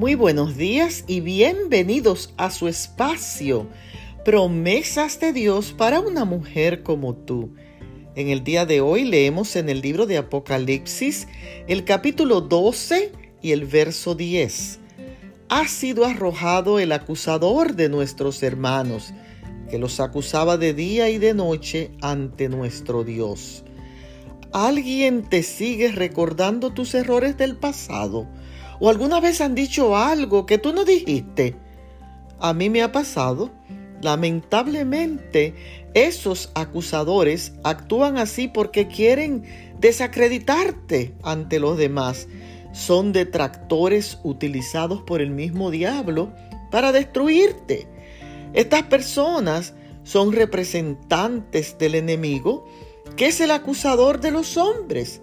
Muy buenos días y bienvenidos a su espacio, promesas de Dios para una mujer como tú. En el día de hoy leemos en el libro de Apocalipsis el capítulo 12 y el verso 10. Ha sido arrojado el acusador de nuestros hermanos, que los acusaba de día y de noche ante nuestro Dios. ¿Alguien te sigue recordando tus errores del pasado? ¿O alguna vez han dicho algo que tú no dijiste? A mí me ha pasado. Lamentablemente, esos acusadores actúan así porque quieren desacreditarte ante los demás. Son detractores utilizados por el mismo diablo para destruirte. Estas personas son representantes del enemigo, que es el acusador de los hombres.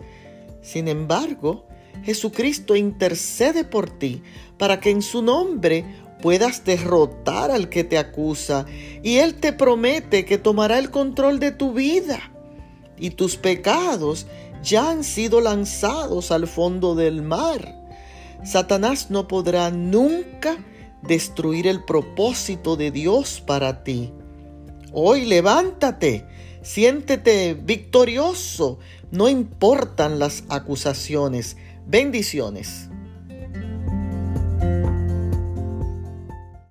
Sin embargo, Jesucristo intercede por ti para que en su nombre puedas derrotar al que te acusa y Él te promete que tomará el control de tu vida y tus pecados ya han sido lanzados al fondo del mar. Satanás no podrá nunca destruir el propósito de Dios para ti. Hoy levántate, siéntete victorioso, no importan las acusaciones. Bendiciones.